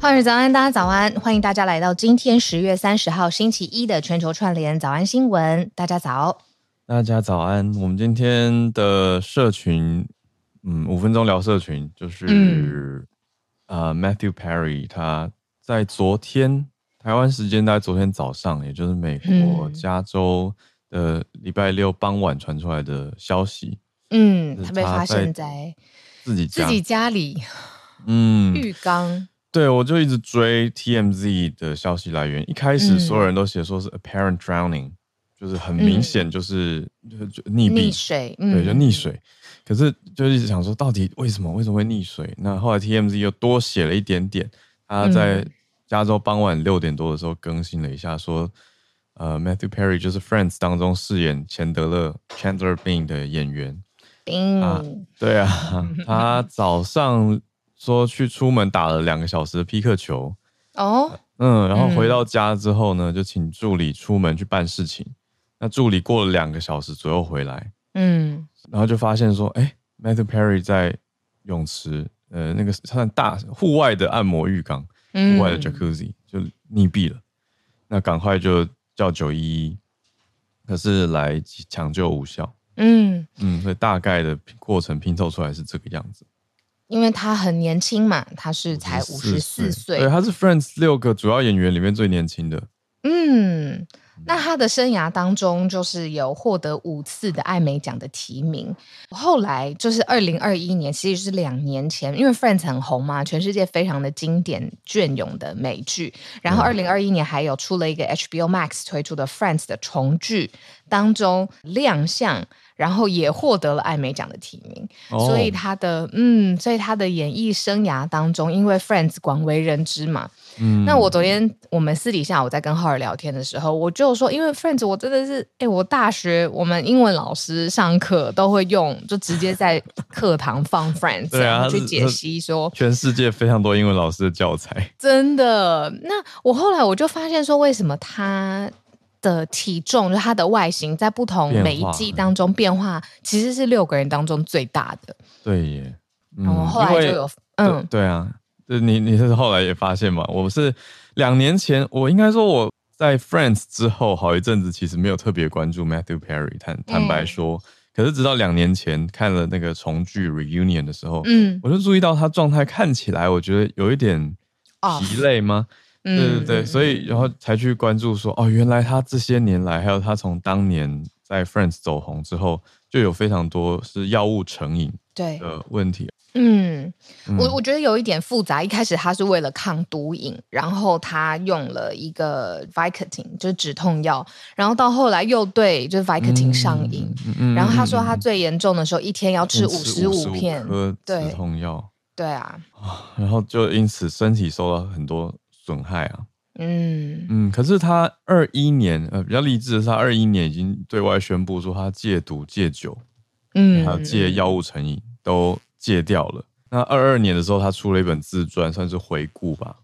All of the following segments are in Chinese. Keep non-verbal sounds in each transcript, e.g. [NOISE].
浩尔早安，大家早安！欢迎大家来到今天十月三十号星期一的全球串联早安新闻。大家早，大家早安。我们今天的社群，嗯，五分钟聊社群，就是、嗯呃、Matthew Perry 他在昨天台湾时间大概昨天早上，也就是美国加州的礼拜六傍晚传出来的消息。嗯，他被发现在自己自己家里，嗯，浴缸。对，我就一直追 TMZ 的消息来源。一开始所有人都写说是 apparent drowning，、嗯、就是很明显就是、嗯、就溺溺水，对，就溺水。可是就一直想说，到底为什么为什么会溺水？那后来 TMZ 又多写了一点点，他在加州傍晚六点多的时候更新了一下，说呃 Matthew Perry 就是 Friends 当中饰演钱德勒 Chandler Bing 的演员。啊、对啊，[LAUGHS] 他早上。说去出门打了两个小时的匹克球，哦，嗯，然后回到家之后呢，就请助理出门去办事情。那助理过了两个小时左右回来，嗯，然后就发现说，哎，Matthew Perry 在泳池，呃，那个他大户外的按摩浴缸，户外的 Jacuzzi 就溺毙了。那赶快就叫九一一，可是来抢救无效。嗯嗯，所以大概的过程拼凑出来是这个样子。因为他很年轻嘛，他是才五十四岁，对，他是 Friends 六个主要演员里面最年轻的。嗯，那他的生涯当中就是有获得五次的艾美奖的提名。后来就是二零二一年，其实是两年前，因为 Friends 很红嘛，全世界非常的经典隽永的美剧。然后二零二一年还有出了一个 HBO Max 推出的 Friends 的重剧当中亮相。然后也获得了艾美奖的提名，oh. 所以他的嗯，所以他的演艺生涯当中，因为 Friends 广为人知嘛。嗯，那我昨天我们私底下我在跟浩尔聊天的时候，我就说，因为 Friends 我真的是，哎，我大学我们英文老师上课都会用，就直接在课堂放 [LAUGHS] Friends，对啊，去解析说全世界非常多英文老师的教材，真的。那我后来我就发现说，为什么他。的体重，就他的外形，在不同每一季当中变化，其实是六个人当中最大的。对耶，嗯、然后后来就有，嗯，对啊，就你你是后来也发现嘛？我是两年前，我应该说我在 Friends 之后好一阵子，其实没有特别关注 Matthew Perry，坦坦白说，嗯、可是直到两年前看了那个重聚 Reunion 的时候，嗯，我就注意到他状态看起来，我觉得有一点疲累吗？哦对对对，所以然后才去关注说，哦，原来他这些年来，还有他从当年在 Friends 走红之后，就有非常多是药物成瘾对的问题。嗯，我我觉得有一点复杂。一开始他是为了抗毒瘾，然后他用了一个 Vicodin，就是止痛药，然后到后来又对就是 Vicodin 上瘾，嗯、然后他说他最严重的时候一天要吃五十五片止痛药，对啊，然后就因此身体受到很多。损害啊，嗯嗯，可是他二一年呃比较励志的是，他二一年已经对外宣布说他戒毒戒酒，嗯，还有戒药物成瘾都戒掉了。那二二年的时候，他出了一本自传，算是回顾吧，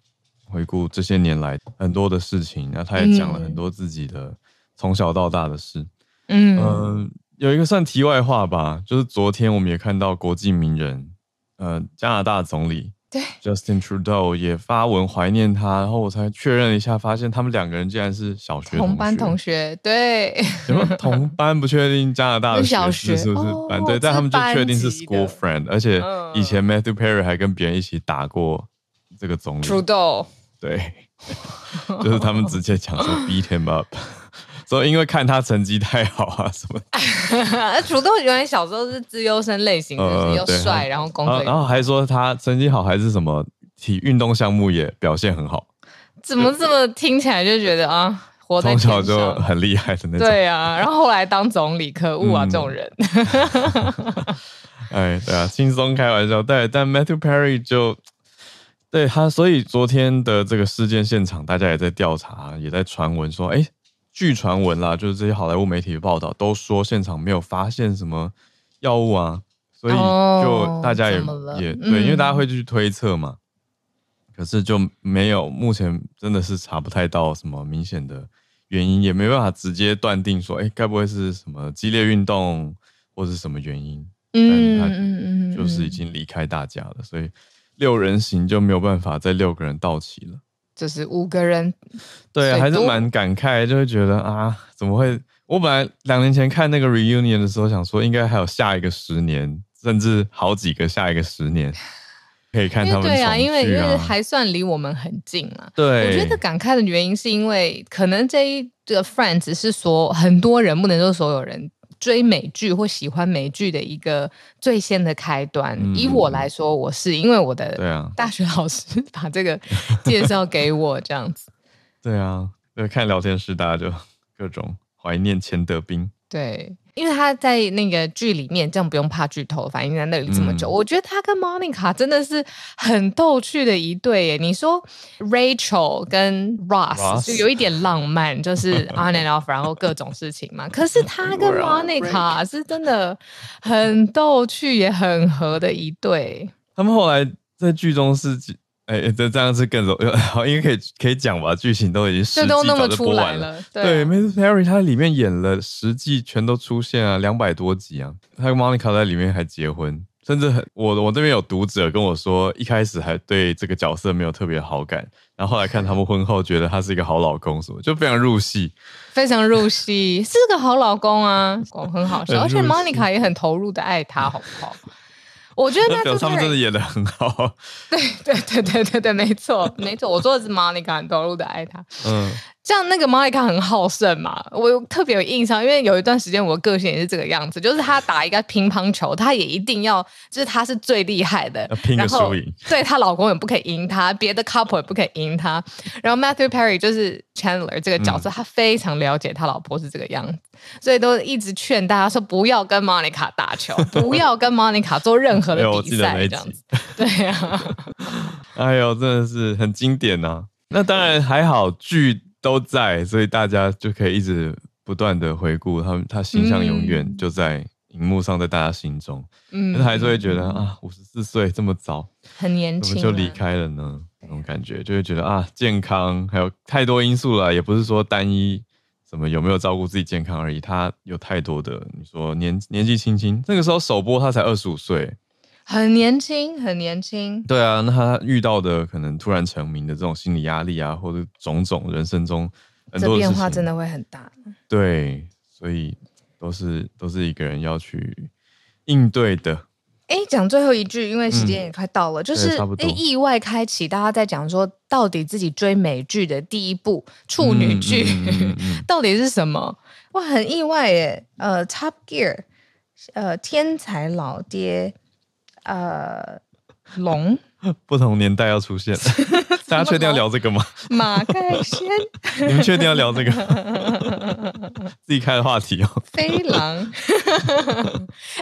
回顾这些年来很多的事情。然后他也讲了很多自己的从小到大的事，嗯、呃、有一个算题外话吧，就是昨天我们也看到国际名人，呃，加拿大总理。对，Justin Trudeau 也发文怀念他，然后我才确认一下，发现他们两个人竟然是小学同，同班同学。对，[LAUGHS] 什么同班不确定加拿大的小学士是不是班？哦、对，但他们就确定是 school friend，而且以前 Matthew Perry 还跟别人一起打过这个总理。Trudeau，对，[LAUGHS] 就是他们直接讲说 [LAUGHS] beat him up。所以因为看他成绩太好啊什么的，土豆原来小时候是资优生类型又帅，然后工作，然后还说他成绩好还是什么体运动项目也表现很好，怎么这么听起来就觉得啊，活在从小就很厉害的那 [LAUGHS] 种，对啊，然后后来当总理，可恶啊、嗯、这种人，哎对啊，轻松开玩笑，对，但 Matthew Perry 就。对他，所以昨天的这个事件现场，大家也在调查，也在传闻说，哎，据传闻啦，就是这些好莱坞媒体的报道都说现场没有发现什么药物啊，所以就大家也、哦、也对，因为大家会去推测嘛，嗯、可是就没有，目前真的是查不太到什么明显的原因，也没办法直接断定说，哎，该不会是什么激烈运动或是什么原因？嗯，就是已经离开大家了，所以。六人行就没有办法再六个人到齐了，就是五个人，对，还是蛮感慨，就会觉得啊，怎么会？我本来两年前看那个 reunion 的时候，想说应该还有下一个十年，甚至好几个下一个十年可以看他们。对啊，因为因为还算离我们很近啊。对，我觉得感慨的原因是因为可能这一个 Friends 是说很多人不能说所有人。追美剧或喜欢美剧的一个最先的开端，嗯、以我来说，我是因为我的大学老师 [LAUGHS] 把这个介绍给我这样子。[LAUGHS] 对啊，对，看聊天室，大家就各种怀念钱德斌。对。因为他在那个剧里面，这样不用怕剧透，反正在那里这么久，嗯、我觉得他跟 Monica 真的是很逗趣的一对耶。你说 Rachel 跟 Ross, Ross 就有一点浪漫，就是 [LAUGHS] on and off，然后各种事情嘛。可是他跟 Monica 是真的很逗趣，也很合的一对。他们后来在剧中是。哎，这这样是更容 [LAUGHS] 好，应该可以可以讲吧？剧情都已经十季早就播完了。对 m i s Perry 她里面演了十季，全都出现啊，两百多集啊。她跟 Monica 在里面还结婚，甚至很我我这边有读者跟我说，一开始还对这个角色没有特别好感，然后后来看他们婚后，觉得他是一个好老公，什么就非常入戏，非常入戏，是个好老公啊，很好笑，[LAUGHS] 而且 Monica 也很投入的爱他，好不好？我觉得他们真的演的很好。[LAUGHS] 对对对对对对，没错没错，我说的是 Monica 很投入的爱他。嗯。像那个 Monica 很好胜嘛，我特别有印象，因为有一段时间我的个性也是这个样子，就是她打一个乒乓球，她也一定要，就是她是最厉害的，拼个输赢，对她老公也不可以赢她，别的 couple 也不可以赢她。然后 Matthew Perry 就是 Chandler 这个角色，嗯、他非常了解他老婆是这个样子，所以都一直劝大家说不要跟 Monica 打球，[LAUGHS] 不要跟 Monica 做任何的比赛，这样子。对呀、啊，[LAUGHS] 哎呦，真的是很经典呐、啊。那当然还好剧。都在，所以大家就可以一直不断的回顾他们，他形象永远就在荧幕上，在大家心中。嗯，但还是会觉得啊，五十四岁这么早，很年轻，怎么就离开了呢？那种感觉就会觉得啊，健康还有太多因素了，也不是说单一什么有没有照顾自己健康而已，他有太多的。你说年年纪轻轻，那个时候首播他才二十五岁。很年轻，很年轻。对啊，那他遇到的可能突然成名的这种心理压力啊，或者种种人生中很多的变化，真的会很大。对，所以都是都是一个人要去应对的。哎，讲最后一句，因为时间也快到了，嗯、就是哎，意外开启，大家在讲说，到底自己追美剧的第一部处女剧、[LAUGHS] 到底是什么？哇，很意外耶！呃，Top Gear，呃，天才老爹。呃，龙 [LAUGHS] 不同年代要出现，[LAUGHS] 大家确定要聊这个吗？马盖先，[LAUGHS] 你们确定要聊这个？自己开的话题哦。飞狼，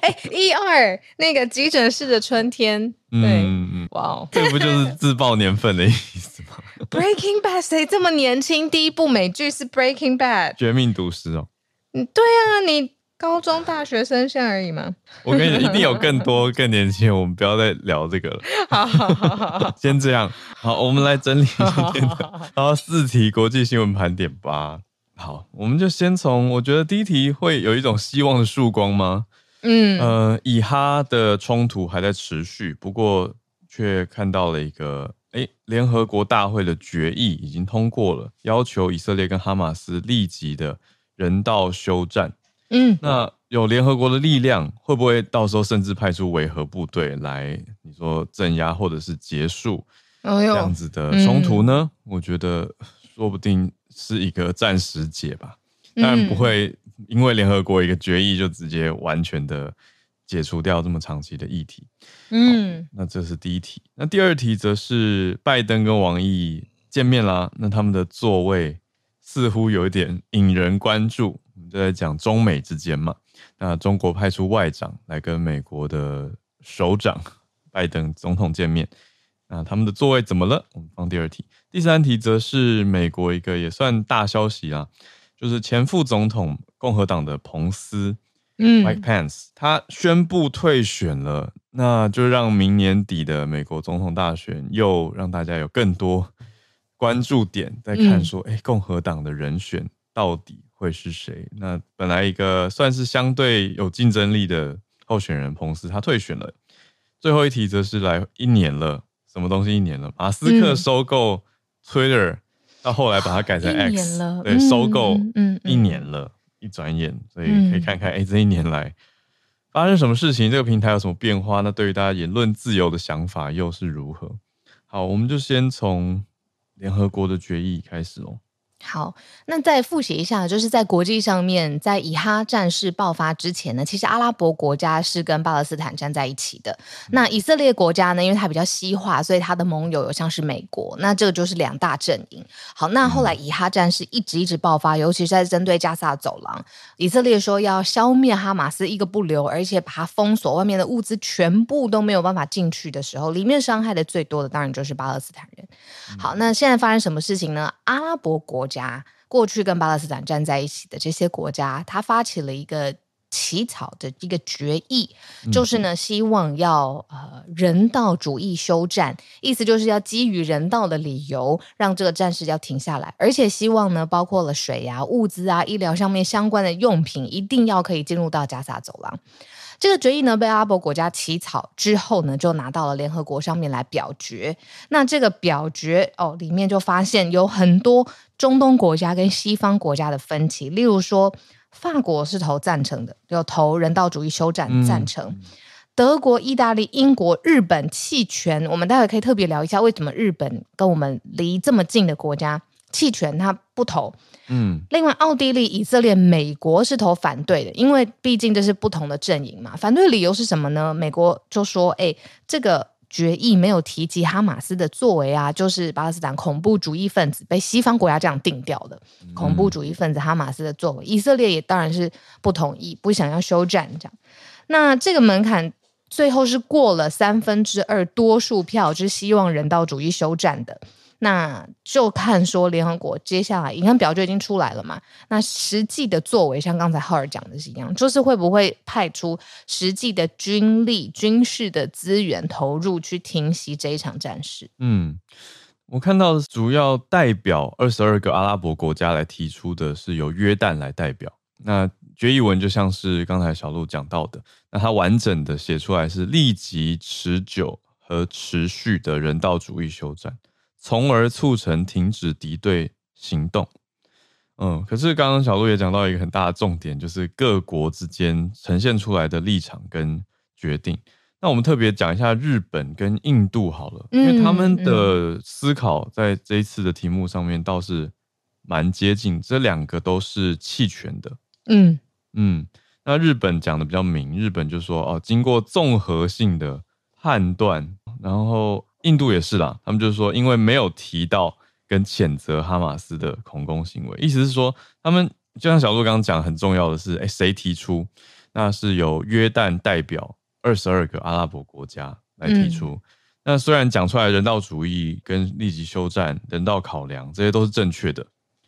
哎、欸，一二那个急诊室的春天，对，嗯、哇哦，这不就是自爆年份的意思吗？Breaking Bad 谁这么年轻？第一部美剧是 Breaking Bad，绝命毒师哦。嗯，对啊，你。高中大学生像而已吗？[LAUGHS] 我跟你讲，一定有更多更年轻。我们不要再聊这个了。好，好，好，好，先这样。好，我们来整理今天的，然后四题国际新闻盘点吧。好，我们就先从，我觉得第一题会有一种希望的曙光吗？嗯，呃，以哈的冲突还在持续，不过却看到了一个，哎，联合国大会的决议已经通过了，要求以色列跟哈马斯立即的人道休战。嗯，那有联合国的力量，会不会到时候甚至派出维和部队来，你说镇压或者是结束这样子的冲突呢？我觉得说不定是一个暂时解吧，当然不会因为联合国一个决议就直接完全的解除掉这么长期的议题。嗯，那这是第一题。那第二题则是拜登跟王毅见面啦，那他们的座位似乎有一点引人关注。就在讲中美之间嘛，那中国派出外长来跟美国的首长 [LAUGHS] 拜登总统见面，那他们的座位怎么了？我们放第二题。第三题则是美国一个也算大消息啊，就是前副总统共和党的彭斯，嗯，Mike Pence，他宣布退选了，那就让明年底的美国总统大选又让大家有更多关注点在看，说，哎、嗯，共和党的人选到底会是谁？那本来一个算是相对有竞争力的候选人彭斯，他退选了。最后一题则是来一年了。什么东西一年了？马斯克收购 Twitter，、嗯、到后来把它改成 X，对，收购一年了，一转眼，所以可以看看，哎、欸，这一年来发生什么事情？这个平台有什么变化？那对于大家言论自由的想法又是如何？好，我们就先从联合国的决议开始哦。好，那再复习一下，就是在国际上面，在以哈战事爆发之前呢，其实阿拉伯国家是跟巴勒斯坦站在一起的。那以色列国家呢，因为它比较西化，所以它的盟友有像是美国，那这个就是两大阵营。好，那后来以哈战事一直一直爆发，尤其是在针对加萨走廊，以色列说要消灭哈马斯一个不留，而且把它封锁，外面的物资全部都没有办法进去的时候，里面伤害的最多的当然就是巴勒斯坦人。好，那现在发生什么事情呢？阿拉伯国家过去跟巴勒斯坦站在一起的这些国家，他发起了一个起草的一个决议，就是呢，希望要呃人道主义休战，意思就是要基于人道的理由，让这个战事要停下来，而且希望呢，包括了水啊、物资啊、医疗上面相关的用品，一定要可以进入到加萨走廊。这个决议呢，被阿拉伯国家起草之后呢，就拿到了联合国上面来表决。那这个表决哦，里面就发现有很多中东国家跟西方国家的分歧。例如说，法国是投赞成的，有投人道主义修战赞成；嗯、德国、意大利、英国、日本弃权。我们待会可以特别聊一下，为什么日本跟我们离这么近的国家弃权，它不投。嗯，另外，奥地利、以色列、美国是投反对的，因为毕竟这是不同的阵营嘛。反对理由是什么呢？美国就说：“哎，这个决议没有提及哈马斯的作为啊，就是巴勒斯坦恐怖主义分子被西方国家这样定掉的恐怖主义分子哈马斯的作为。”以色列也当然是不同意，不想要休战这样。那这个门槛最后是过了三分之二多数票，就是希望人道主义休战的。那就看说联合国接下来，你看表就已经出来了嘛？那实际的作为，像刚才浩尔讲的是一样，就是会不会派出实际的军力、军事的资源投入去停息这一场战事？嗯，我看到主要代表二十二个阿拉伯国家来提出的是由约旦来代表。那决议文就像是刚才小路讲到的，那它完整的写出来是立即、持久和持续的人道主义休战。从而促成停止敌对行动。嗯，可是刚刚小鹿也讲到一个很大的重点，就是各国之间呈现出来的立场跟决定。那我们特别讲一下日本跟印度好了，因为他们的思考在这一次的题目上面倒是蛮接近，这两个都是弃权的。嗯嗯，那日本讲的比较明，日本就说哦，经过综合性的判断，然后。印度也是啦，他们就是说，因为没有提到跟谴责哈马斯的恐攻行为，意思是说，他们就像小鹿刚刚讲，很重要的是，哎，谁提出？那是由约旦代表二十二个阿拉伯国家来提出。嗯、那虽然讲出来人道主义跟立即休战、人道考量这些都是正确的，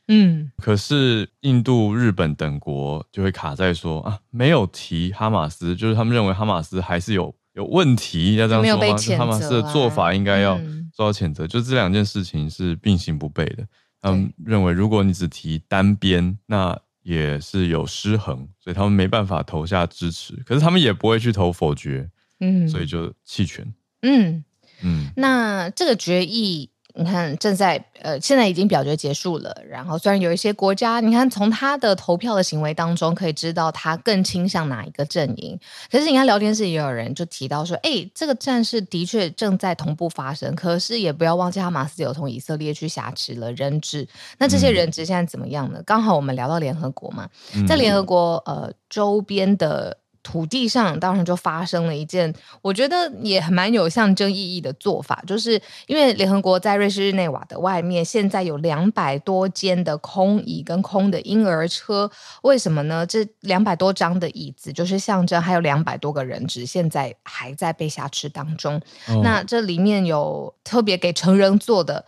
嗯，可是印度、日本等国就会卡在说啊，没有提哈马斯，就是他们认为哈马斯还是有。有问题要这样说吗？没有被谴责啊、哈马斯的做法应该要受到谴责，嗯、就这两件事情是并行不悖的。他们认为，如果你只提单边，那也是有失衡，所以他们没办法投下支持。可是他们也不会去投否决，嗯，所以就弃权。嗯嗯，那这个决议。你看，正在呃，现在已经表决结束了。然后，虽然有一些国家，你看从他的投票的行为当中可以知道他更倾向哪一个阵营。可是，你看聊天室也有人就提到说，哎，这个战事的确正在同步发生。可是，也不要忘记哈马斯有从以色列去挟持了人质。那这些人质现在怎么样呢？刚好我们聊到联合国嘛，在联合国呃周边的。土地上当然就发生了一件，我觉得也蛮有象征意义的做法，就是因为联合国在瑞士日内瓦的外面，现在有两百多间的空椅跟空的婴儿车，为什么呢？这两百多张的椅子就是象征，还有两百多个人质现在还在被挟持当中。哦、那这里面有特别给成人坐的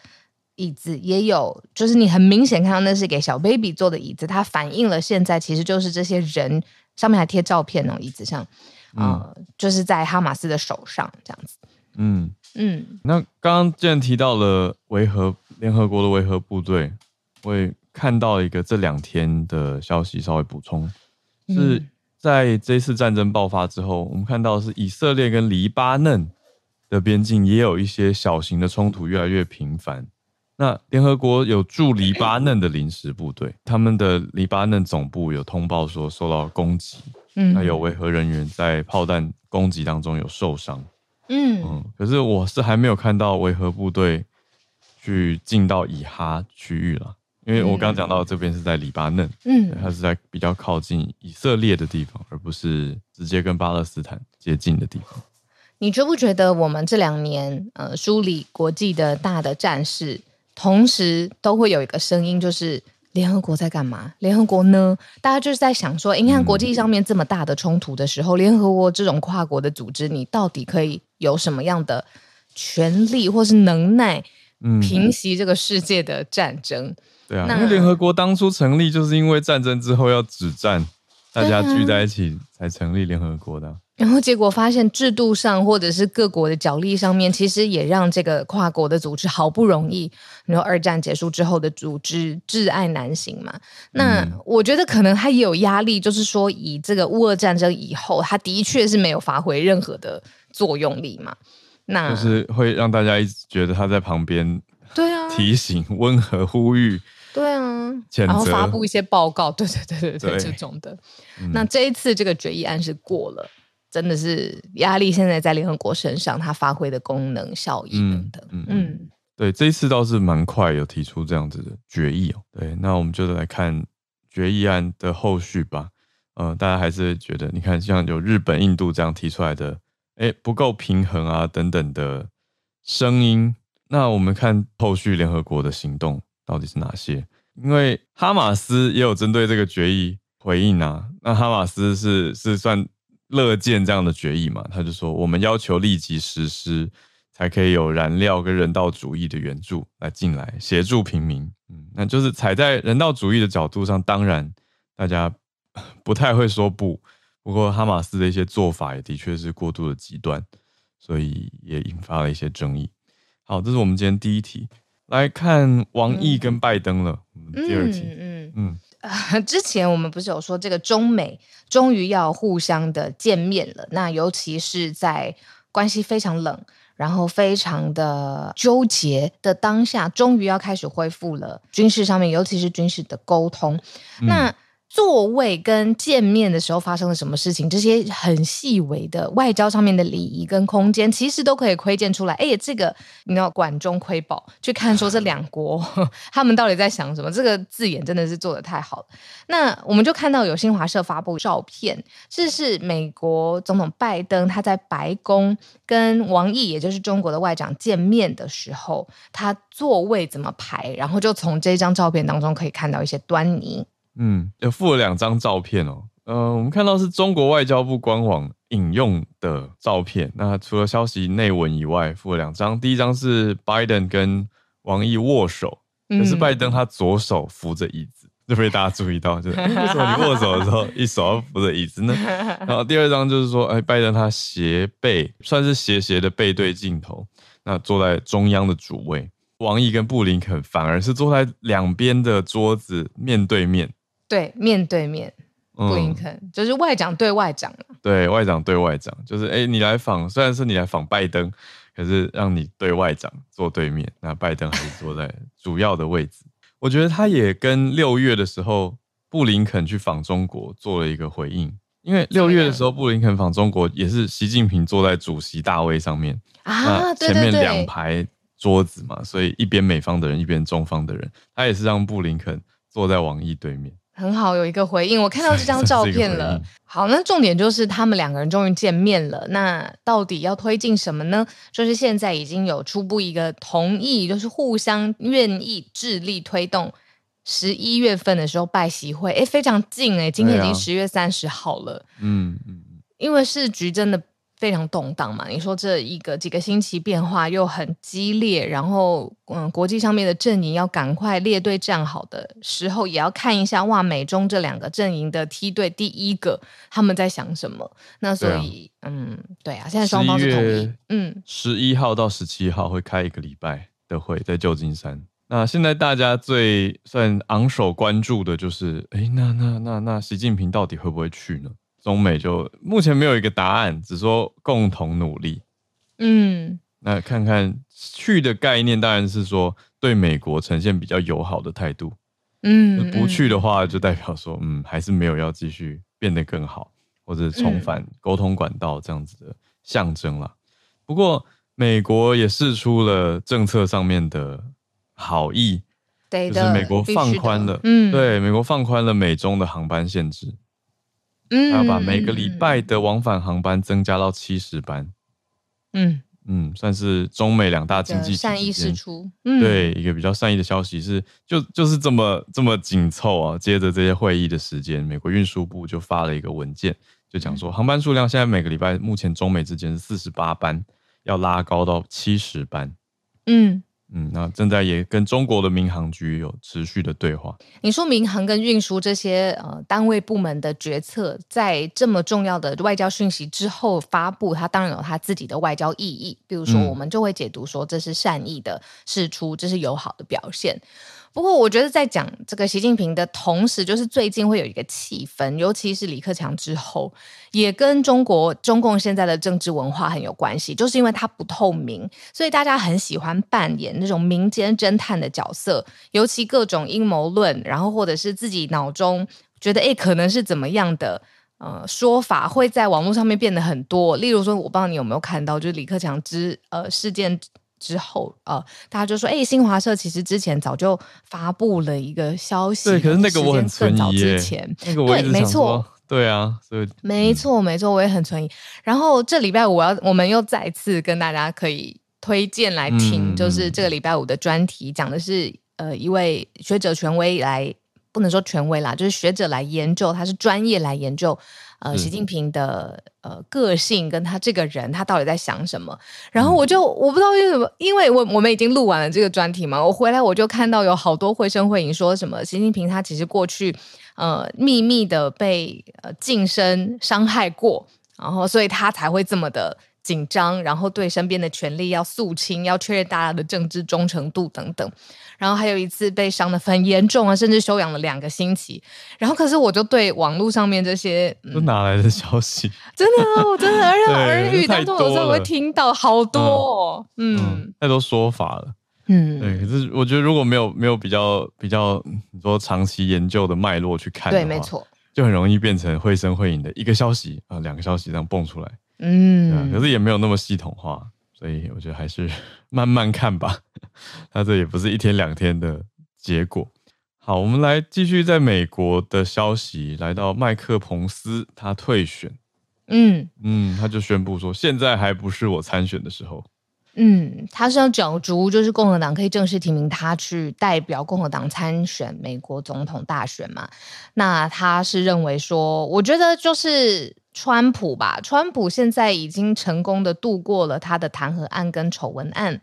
椅子，也有就是你很明显看到那是给小 baby 坐的椅子，它反映了现在其实就是这些人。上面还贴照片哦，椅子上，呃，嗯、就是在哈马斯的手上这样子。嗯嗯。嗯那刚刚既然提到了维和联合国的维和部队，我也看到一个这两天的消息，稍微补充，是在这次战争爆发之后，我们看到是以色列跟黎巴嫩的边境也有一些小型的冲突越来越频繁。那联合国有驻黎巴嫩的临时部队，他们的黎巴嫩总部有通报说受到攻击，嗯，还有维和人员在炮弹攻击当中有受伤，嗯嗯，可是我是还没有看到维和部队去进到以哈区域了，因为我刚刚讲到这边是在黎巴嫩，嗯，它是在比较靠近以色列的地方，而不是直接跟巴勒斯坦接近的地方。你觉不觉得我们这两年呃梳理国际的大的战事？同时都会有一个声音，就是联合国在干嘛？联合国呢？大家就是在想说，你看国际上面这么大的冲突的时候，联合国这种跨国的组织，你到底可以有什么样的权利或是能耐，平息这个世界的战争？嗯、对啊，那因为联合国当初成立就是因为战争之后要止战，大家聚在一起才成立联合国的。然后结果发现，制度上或者是各国的角力上面，其实也让这个跨国的组织好不容易。你说二战结束之后的组织挚爱难行嘛？那我觉得可能他也有压力，就是说以这个乌俄战争以后，他的确是没有发挥任何的作用力嘛。那就是会让大家一直觉得他在旁边，对啊，提醒、温和、呼吁，对啊，然后发布一些报告，对对对对对，对这种的。嗯、那这一次这个决议案是过了。真的是压力现在在联合国身上，它发挥的功能、效益等等。嗯，嗯嗯对，这一次倒是蛮快，有提出这样子的决议哦。对，那我们就来看决议案的后续吧。嗯、呃，大家还是觉得，你看像有日本、印度这样提出来的，哎，不够平衡啊等等的声音。那我们看后续联合国的行动到底是哪些？因为哈马斯也有针对这个决议回应啊。那哈马斯是是算。乐见这样的决议嘛，他就说我们要求立即实施，才可以有燃料跟人道主义的援助来进来协助平民。嗯，那就是踩在人道主义的角度上，当然大家 [LAUGHS] 不太会说不。不过哈马斯的一些做法也的确是过度的极端，所以也引发了一些争议。好，这是我们今天第一题，来看王毅跟拜登了。嗯，第二题，嗯嗯。嗯 [LAUGHS] 之前我们不是有说这个中美终于要互相的见面了？那尤其是在关系非常冷，然后非常的纠结的当下，终于要开始恢复了军事上面，尤其是军事的沟通。那座位跟见面的时候发生了什么事情？这些很细微的外交上面的礼仪跟空间，其实都可以窥见出来。哎，这个你要管中窥豹，去看说这两国 [LAUGHS] 他们到底在想什么？这个字眼真的是做得太好了。那我们就看到有新华社发布照片，这是美国总统拜登他在白宫跟王毅，也就是中国的外长见面的时候，他座位怎么排，然后就从这张照片当中可以看到一些端倪。嗯，有附了两张照片哦。呃，我们看到是中国外交部官网引用的照片。那除了消息内文以外，附了两张。第一张是拜登跟王毅握手，可是拜登他左手扶着椅子，嗯、就被大家注意到，就是 [LAUGHS] 为什么你握手的时候一手要扶着椅子呢？然后第二张就是说，哎，拜登他斜背，算是斜斜的背对镜头，那坐在中央的主位。王毅跟布林肯反而是坐在两边的桌子面对面。对，面对面，布林肯、嗯、就是外长对外长。对外长对外长，就是哎，你来访，虽然是你来访拜登，可是让你对外长坐对面，那拜登还是坐在主要的位置。我觉得他也跟六月的时候布林肯去访中国做了一个回应，因为六月的时候布林肯访中国也是习近平坐在主席大位上面啊，前面两排桌子嘛，所以一边美方的人，一边中方的人，他也是让布林肯坐在王毅对面。很好，有一个回应。我看到 [LAUGHS] 这张照片了。好，那重点就是他们两个人终于见面了。那到底要推进什么呢？就是现在已经有初步一个同意，就是互相愿意致力推动十一月份的时候拜习会。哎，非常近哎，今天已经十月三十号了。嗯嗯，因为市局真的。非常动荡嘛？你说这一个几个星期变化又很激烈，然后嗯，国际上面的阵营要赶快列队站好的时候，也要看一下哇，美中这两个阵营的梯队第一个他们在想什么？那所以、啊、嗯，对啊，现在双方是同意，嗯，十一号到十七号会开一个礼拜的会在旧金山。那现在大家最算昂首关注的就是，哎，那那那那习近平到底会不会去呢？中美就目前没有一个答案，只说共同努力。嗯，那看看去的概念，当然是说对美国呈现比较友好的态度。嗯，不去的话，就代表说，嗯，还是没有要继续变得更好，或者重返沟通管道这样子的象征了。不过，美国也试出了政策上面的好意，就是美国放宽了，嗯，对，美国放宽了美中的航班限制。嗯，要把每个礼拜的往返航班增加到七十班。嗯嗯，算是中美两大经济体善意释出。嗯，对，一个比较善意的消息是，就就是这么这么紧凑啊。接着这些会议的时间，美国运输部就发了一个文件，就讲说航班数量现在每个礼拜目前中美之间是四十八班，要拉高到七十班。嗯。嗯，那正在也跟中国的民航局有持续的对话。你说民航跟运输这些呃单位部门的决策，在这么重要的外交讯息之后发布，它当然有它自己的外交意义。比如说，我们就会解读说这是善意的示出，这是友好的表现。不过，我觉得在讲这个习近平的同时，就是最近会有一个气氛，尤其是李克强之后，也跟中国中共现在的政治文化很有关系。就是因为它不透明，所以大家很喜欢扮演那种民间侦探的角色，尤其各种阴谋论，然后或者是自己脑中觉得诶可能是怎么样的呃说法，会在网络上面变得很多。例如说，我不知道你有没有看到，就是李克强之呃事件。之后，呃，大家就说，哎、欸，新华社其实之前早就发布了一个消息，对，可是那个我很存疑耶，那个我对，没错，对啊，所以没错，没错，我也很存疑。然后这礼拜五我要，我们又再次跟大家可以推荐来听，嗯、就是这个礼拜五的专题，讲的是呃一位学者权威来，不能说权威啦，就是学者来研究，他是专业来研究。呃，习近平的呃个性跟他这个人，他到底在想什么？然后我就我不知道为什么，因为我我们已经录完了这个专题嘛，我回来我就看到有好多绘声绘影说什么习近平他其实过去呃秘密的被呃近身伤害过，然后所以他才会这么的。紧张，然后对身边的权力要肃清，要确认大家的政治忠诚度等等。然后还有一次被伤的很严重啊，甚至休养了两个星期。然后可是我就对网络上面这些，都哪来的消息？真的，我真的，而且 [LAUGHS] 耳语当中有时候会听到好多，哦，嗯，嗯，太多说法了，嗯，对。可是我觉得如果没有没有比较比较，你说长期研究的脉络去看，对，没错，就很容易变成绘声绘影的一个消息啊，两个消息这样蹦出来。嗯，可是也没有那么系统化，所以我觉得还是 [LAUGHS] 慢慢看吧。他这也不是一天两天的结果。好，我们来继续在美国的消息，来到麦克彭斯他退选。嗯嗯，他就宣布说，现在还不是我参选的时候。嗯，他是要角逐，就是共和党可以正式提名他去代表共和党参选美国总统大选嘛。那他是认为说，我觉得就是。川普吧，川普现在已经成功的度过了他的弹劾案跟丑闻案。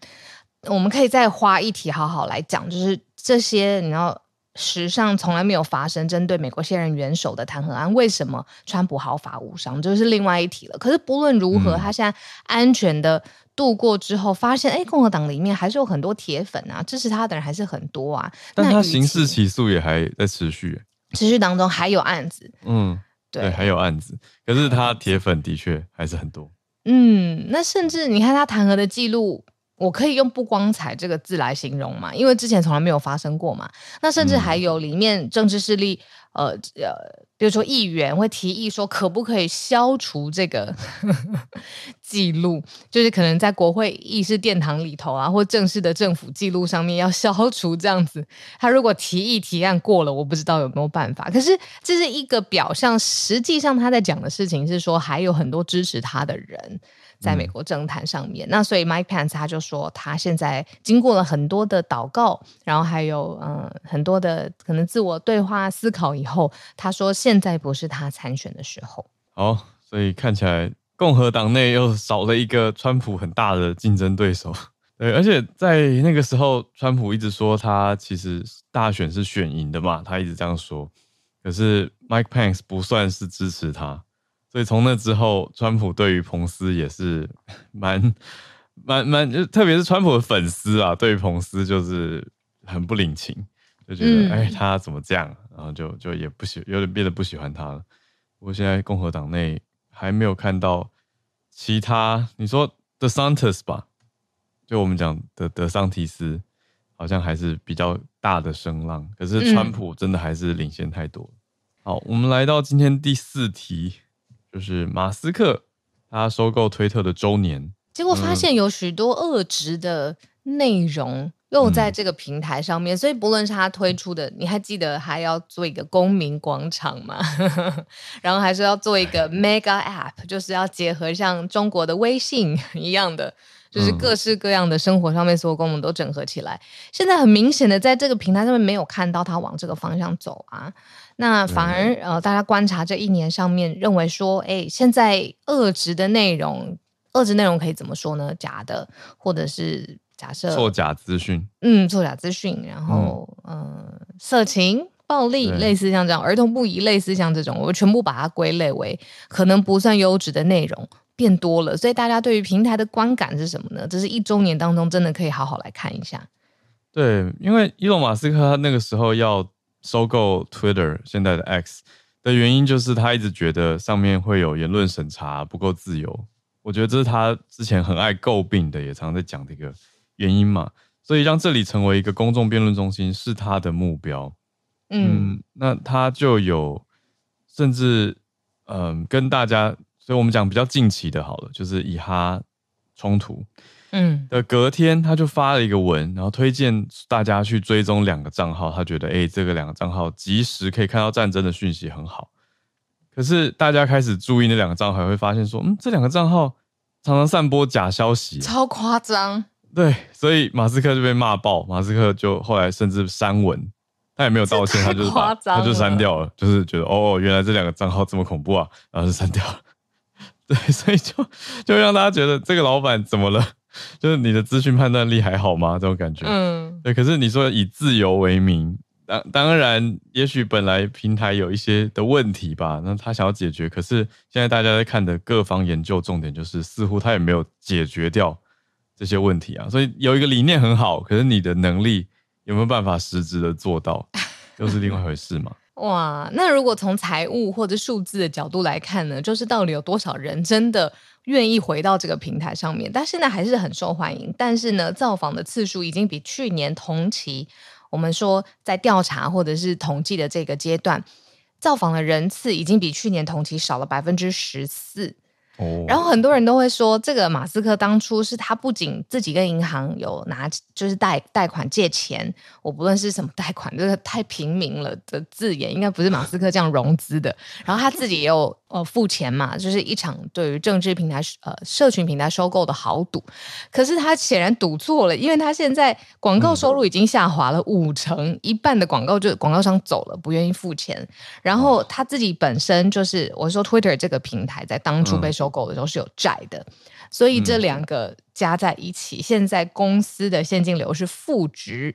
我们可以再花一题好好来讲，就是这些你知道史上从来没有发生针对美国现任元首的弹劾案，为什么川普毫发无伤？这就是另外一题了。可是不论如何，嗯、他现在安全的度过之后，发现哎，共和党里面还是有很多铁粉啊，支持他的人还是很多啊。但他刑事起诉也还在持续，持续当中还有案子，嗯。对，还有案子，可是他铁粉的确还是很多。嗯，那甚至你看他弹劾的记录，我我可以用不光彩这个字来形容嘛，因为之前从来没有发生过嘛。那甚至还有里面政治势力，呃呃，比如说议员会提议说，可不可以消除这个 [LAUGHS] 记录，就是可能在国会议事殿堂里头啊，或正式的政府记录上面要消除这样子。他如果提议提案过了，我不知道有没有办法。可是这是一个表象，实际上他在讲的事情是说，还有很多支持他的人。在美国政坛上面，嗯、那所以 Mike Pence 他就说，他现在经过了很多的祷告，然后还有嗯很多的可能自我对话思考以后，他说现在不是他参选的时候。好，所以看起来共和党内又少了一个川普很大的竞争对手。对，而且在那个时候，川普一直说他其实大选是选赢的嘛，他一直这样说。可是 Mike Pence 不算是支持他。所以从那之后，川普对于彭斯也是蛮蛮蛮，就特别是川普的粉丝啊，对于彭斯就是很不领情，就觉得、嗯、哎，他怎么这样？然后就就也不喜，有点变得不喜欢他了。不过现在共和党内还没有看到其他，你说 DeSantis 吧，就我们讲的德桑提斯，好像还是比较大的声浪。可是川普真的还是领先太多。嗯、好，我们来到今天第四题。就是马斯克他收购推特的周年，结果发现有许多恶质的内容又在这个平台上面，嗯、所以不论是他推出的，你还记得还要做一个公民广场吗？[LAUGHS] 然后还是要做一个 Mega App，就是要结合像中国的微信 [LAUGHS] 一样的，就是各式各样的生活上面所有功能都整合起来。现在很明显的在这个平台上面没有看到他往这个方向走啊。那反而呃，大家观察这一年上面，认为说，哎，现在恶质的内容，恶质内容可以怎么说呢？假的，或者是假设作假资讯，嗯，作假资讯，然后嗯、呃，色情、暴力，类似像这样，儿童不宜，类似像这种，我全部把它归类为可能不算优质的内容变多了。所以大家对于平台的观感是什么呢？这是一周年当中真的可以好好来看一下。对，因为伊隆马斯克他那个时候要。收购 Twitter 现在的 X 的原因就是他一直觉得上面会有言论审查不够自由，我觉得这是他之前很爱诟病的，也常常在讲的一个原因嘛。所以让这里成为一个公众辩论中心是他的目标。嗯，嗯，那他就有甚至嗯、呃、跟大家，所以我们讲比较近期的好了，就是以哈冲突。嗯，的隔天他就发了一个文，然后推荐大家去追踪两个账号。他觉得，哎，这个两个账号及时可以看到战争的讯息，很好。可是大家开始注意那两个账号，会发现说，嗯，这两个账号常常散播假消息，超夸张。对，所以马斯克就被骂爆。马斯克就后来甚至删文，他也没有道歉，他就是把他就删掉了，就是觉得，哦，原来这两个账号这么恐怖啊，然后就删掉了。[LAUGHS] 对，所以就就让大家觉得这个老板怎么了？[LAUGHS] 就是你的资讯判断力还好吗？这种感觉，嗯，对。可是你说以自由为名，当当然，也许本来平台有一些的问题吧，那他想要解决。可是现在大家在看的各方研究重点就是，似乎他也没有解决掉这些问题啊。所以有一个理念很好，可是你的能力有没有办法实质的做到，[LAUGHS] 又是另外一回事嘛。哇，那如果从财务或者数字的角度来看呢，就是到底有多少人真的愿意回到这个平台上面？但现在还是很受欢迎，但是呢，造访的次数已经比去年同期，我们说在调查或者是统计的这个阶段，造访的人次已经比去年同期少了百分之十四。然后很多人都会说，这个马斯克当初是他不仅自己跟银行有拿，就是贷贷款借钱，我不论是什么贷款，这个太平民了的字眼，应该不是马斯克这样融资的。[LAUGHS] 然后他自己也有呃付钱嘛，就是一场对于政治平台呃社群平台收购的豪赌。可是他显然赌错了，因为他现在广告收入已经下滑了五成，一半的广告就广告商走了，不愿意付钱。然后他自己本身就是我说 Twitter 这个平台在当初被收。收购的时候是有债的，所以这两个加在一起，嗯、现在公司的现金流是负值。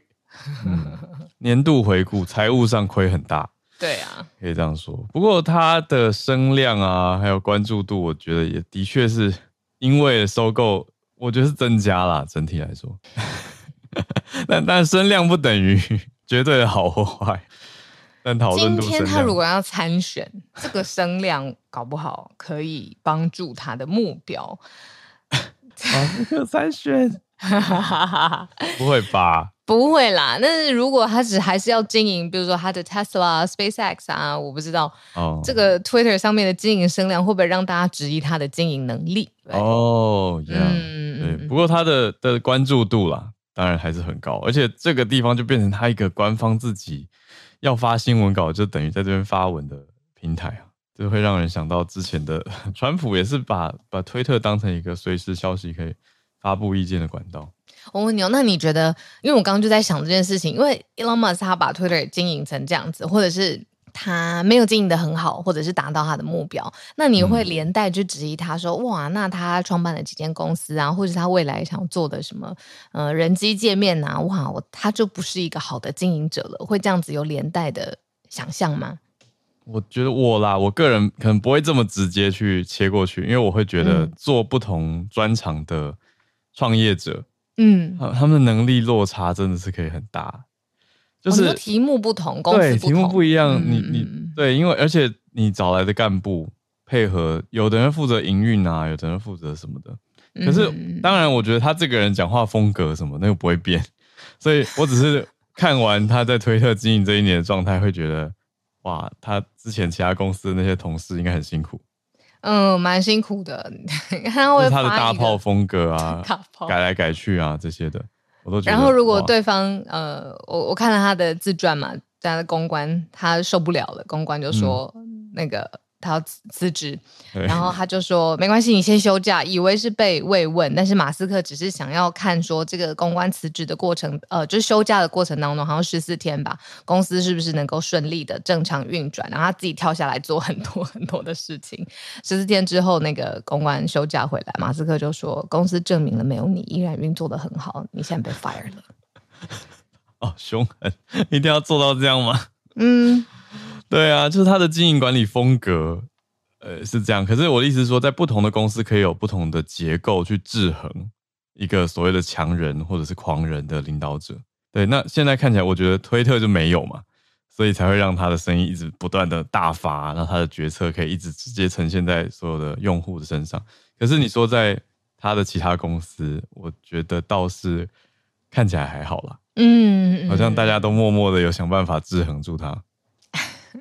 嗯、年度回顾，财务上亏很大。对啊，可以这样说。不过它的声量啊，还有关注度，我觉得也的确是因为收购，我觉得是增加了。整体来说，[LAUGHS] 但但声量不等于绝对的好或坏。今天他如果要参选，这个声量搞不好可以帮助他的目标。[LAUGHS] 马斯克参选，[LAUGHS] 不会吧？不会啦。但是如果他只还是要经营，比如说他的 Tesla、SpaceX 啊，我不知道哦，这个 Twitter 上面的经营声量会不会让大家质疑他的经营能力？哦，嗯，对。不过他的的关注度啦，当然还是很高，而且这个地方就变成他一个官方自己要发新闻稿，就等于在这边发文的平台啊。就会让人想到之前的 [LAUGHS] 川普也是把把推特当成一个随时消息可以发布意见的管道。我问你哦，那你觉得？因为我刚刚就在想这件事情，因为 Elon Musk 他把 Twitter 经营成这样子，或者是他没有经营的很好，或者是达到他的目标，那你会连带去质疑他说：嗯、哇，那他创办了几间公司啊，或者是他未来想做的什么呃人机界面啊，哇，我他就不是一个好的经营者了，会这样子有连带的想象吗？我觉得我啦，我个人可能不会这么直接去切过去，因为我会觉得做不同专长的创业者，嗯，他们的能力落差真的是可以很大，就是、哦、题目不同，公司，对，题目不一样，嗯、你你对，因为而且你找来的干部配合，有的人负责营运啊，有的人负责什么的，可是、嗯、当然，我觉得他这个人讲话风格什么那个不会变，[LAUGHS] 所以我只是看完他在推特经营这一年的状态，会觉得。哇，他之前其他公司的那些同事应该很辛苦，嗯，蛮辛苦的。[LAUGHS] 他会他的大炮风格啊，改来改去啊这些的，我都觉得。然后如果对方呃，我我看了他的自传嘛，他的公关他受不了了，公关就说、嗯、那个。他要辞辞职，[LAUGHS] 然后他就说没关系，你先休假。以为是被慰问，但是马斯克只是想要看说这个公关辞职的过程，呃，就是休假的过程当中，好像十四天吧，公司是不是能够顺利的正常运转？然后他自己跳下来做很多很多的事情。十四天之后，那个公关休假回来，马斯克就说公司证明了没有你依然运作的很好，你现在被 fire 了。[LAUGHS] 哦，凶狠，一定要做到这样吗？嗯。对啊，就是他的经营管理风格，呃，是这样。可是我的意思是说，在不同的公司可以有不同的结构去制衡一个所谓的强人或者是狂人的领导者。对，那现在看起来，我觉得推特就没有嘛，所以才会让他的生意一直不断的大发，让他的决策可以一直直接呈现在所有的用户的身上。可是你说在他的其他公司，我觉得倒是看起来还好啦，嗯，好像大家都默默的有想办法制衡住他。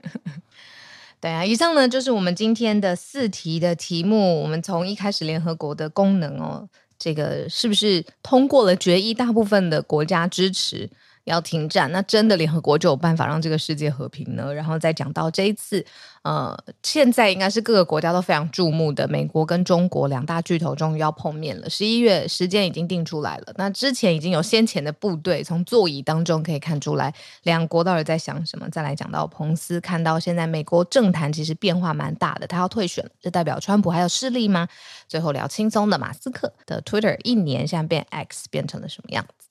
[LAUGHS] 对啊，以上呢就是我们今天的四题的题目。我们从一开始联合国的功能哦，这个是不是通过了决议，大部分的国家支持。要停战，那真的联合国就有办法让这个世界和平呢？然后再讲到这一次，呃，现在应该是各个国家都非常注目的美国跟中国两大巨头终于要碰面了，十一月时间已经定出来了。那之前已经有先前的部队从座椅当中可以看出来，两国到底在想什么。再来讲到彭斯，看到现在美国政坛其实变化蛮大的，他要退选了，这代表川普还有势力吗？最后聊轻松的，马斯克的 Twitter 一年现在变 X 变成了什么样子？